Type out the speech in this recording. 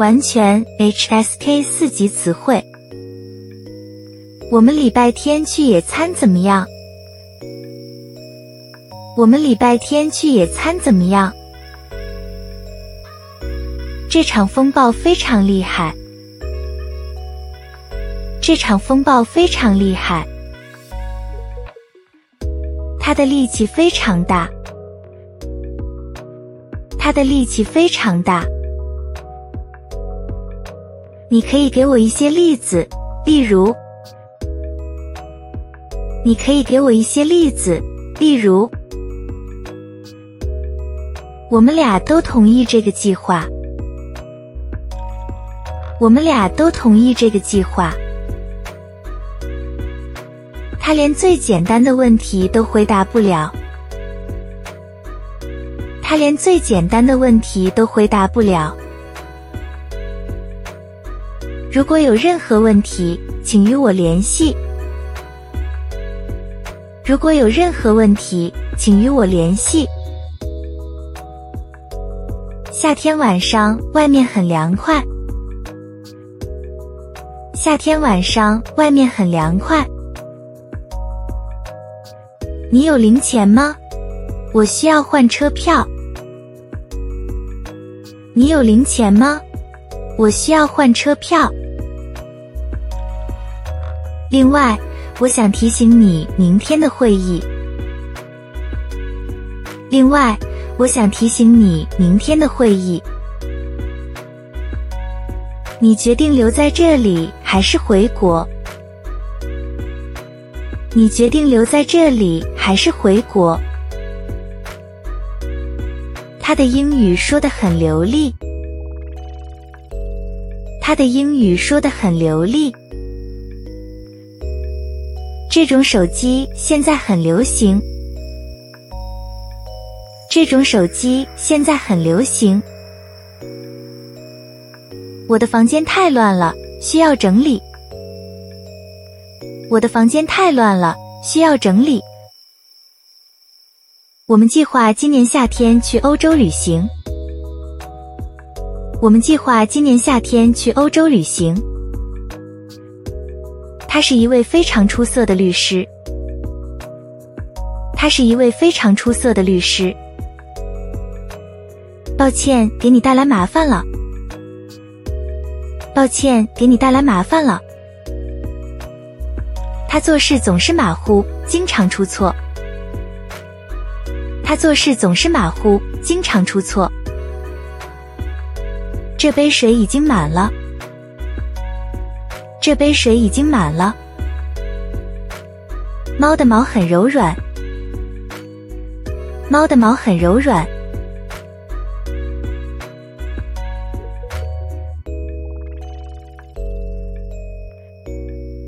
完全 HSK 四级词汇。我们礼拜天去野餐怎么样？我们礼拜天去野餐怎么样？这场风暴非常厉害。这场风暴非常厉害。它的力气非常大。它的力气非常大。你可以给我一些例子，例如，你可以给我一些例子，例如，我们俩都同意这个计划。我们俩都同意这个计划。他连最简单的问题都回答不了。他连最简单的问题都回答不了。如果有任何问题，请与我联系。如果有任何问题，请与我联系。夏天晚上外面很凉快。夏天晚上外面很凉快。你有零钱吗？我需要换车票。你有零钱吗？我需要换车票。另外，我想提醒你明天的会议。另外，我想提醒你明天的会议。你决定留在这里还是回国？你决定留在这里还是回国？他的英语说得很流利。他的英语说得很流利。这种手机现在很流行。这种手机现在很流行。我的房间太乱了，需要整理。我的房间太乱了，需要整理。我们计划今年夏天去欧洲旅行。我们计划今年夏天去欧洲旅行。他是一位非常出色的律师。他是一位非常出色的律师。抱歉，给你带来麻烦了。抱歉，给你带来麻烦了。他做事总是马虎，经常出错。他做事总是马虎，经常出错。这杯水已经满了。这杯水已经满了。猫的毛很柔软。猫的毛很柔软。